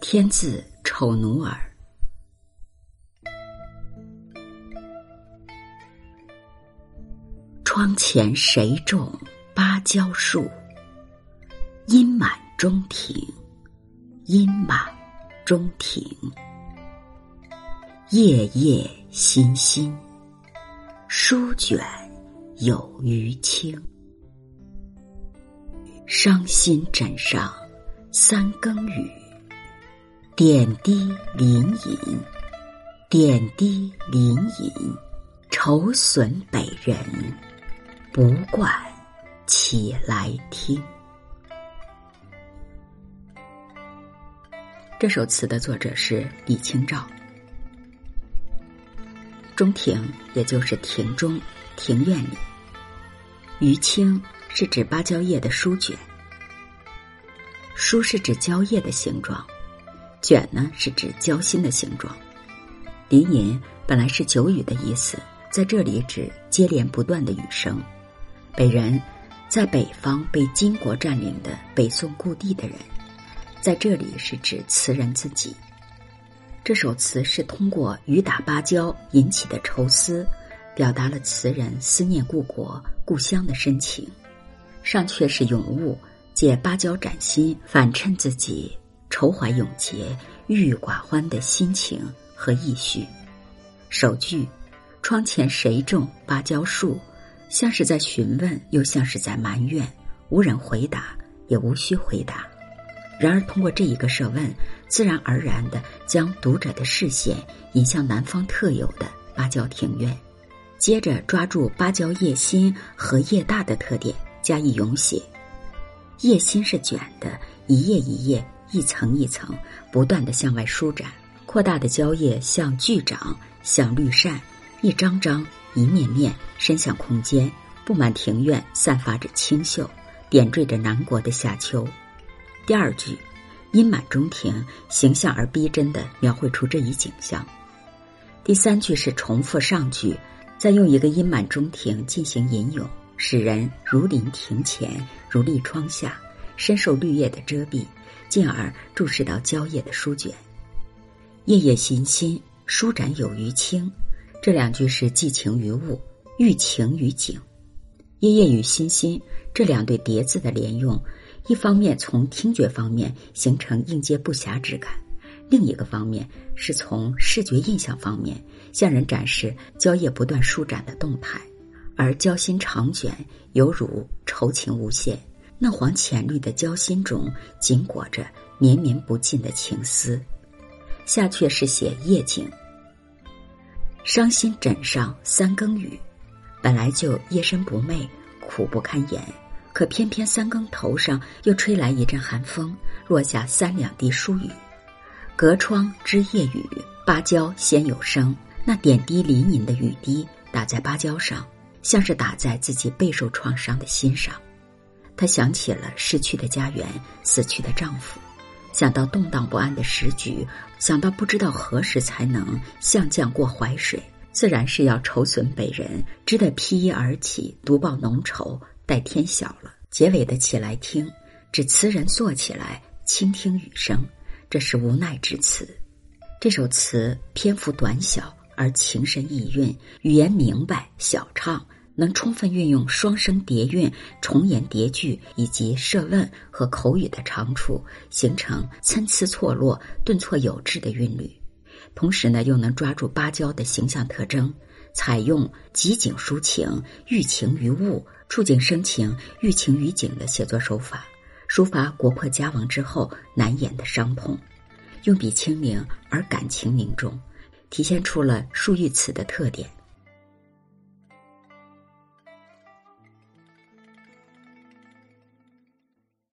天字丑奴儿，窗前谁种芭蕉树？阴满中庭，阴满中庭。夜夜心心，书卷有余清。伤心枕上三更雨，点滴临饮，点滴临饮。愁损北人，不惯起来听。这首词的作者是李清照。中庭，也就是庭中、庭院里。余青是指芭蕉叶的书卷，书是指蕉叶的形状，卷呢是指蕉心的形状。林吟本来是久雨的意思，在这里指接连不断的雨声。北人，在北方被金国占领的北宋故地的人，在这里是指词人自己。这首词是通过雨打芭蕉引起的愁思，表达了词人思念故国、故乡的深情。上阙是咏物，借芭蕉展心，反衬自己愁怀永结、郁郁寡欢的心情和意绪。首句“窗前谁种芭蕉树”，像是在询问，又像是在埋怨，无人回答，也无需回答。然而，通过这一个设问，自然而然的将读者的视线引向南方特有的芭蕉庭院，接着抓住芭蕉叶心和叶大的特点加以咏写。叶心是卷的，一叶一叶、一层一层，不断的向外舒展，扩大的蕉叶像巨掌，像绿扇，一张张、一面面伸向空间，布满庭院，散发着清秀，点缀着南国的夏秋。第二句“阴满中庭”形象而逼真的描绘出这一景象。第三句是重复上句，再用一个“阴满中庭”进行吟咏，使人如临庭前，如立窗下，深受绿叶的遮蔽，进而注视到蕉叶的书卷。夜夜心心，舒展有余清。这两句是寄情于物，寓情于景。夜夜与心心这两对叠字的连用。一方面从听觉方面形成应接不暇之感，另一个方面是从视觉印象方面向人展示蕉叶不断舒展的动态，而蕉心长卷犹如愁情无限，嫩黄浅绿的蕉心中紧裹着绵绵不尽的情思。下阙是写夜景，伤心枕上三更雨，本来就夜深不寐，苦不堪言。可偏偏三更头上又吹来一阵寒风，落下三两滴疏雨。隔窗知夜雨，芭蕉先有声。那点滴淋淋的雨滴打在芭蕉上，像是打在自己备受创伤的心上。她想起了失去的家园，死去的丈夫，想到动荡不安的时局，想到不知道何时才能向降过淮水，自然是要愁损北人，只得披衣而起，独抱浓愁。待天晓了，结尾的起来听，指词人坐起来倾听雨声，这是无奈之词。这首词篇幅短小而情深意蕴，语言明白小畅，能充分运用双声叠韵、重言叠句以及设问和口语的长处，形成参差错落、顿挫有致的韵律。同时呢，又能抓住芭蕉的形象特征。采用集景抒情、寓情于物、触景生情、寓情于景的写作手法，抒发国破家亡之后难掩的伤痛，用笔轻灵而感情凝重，体现出了树欲词的特点。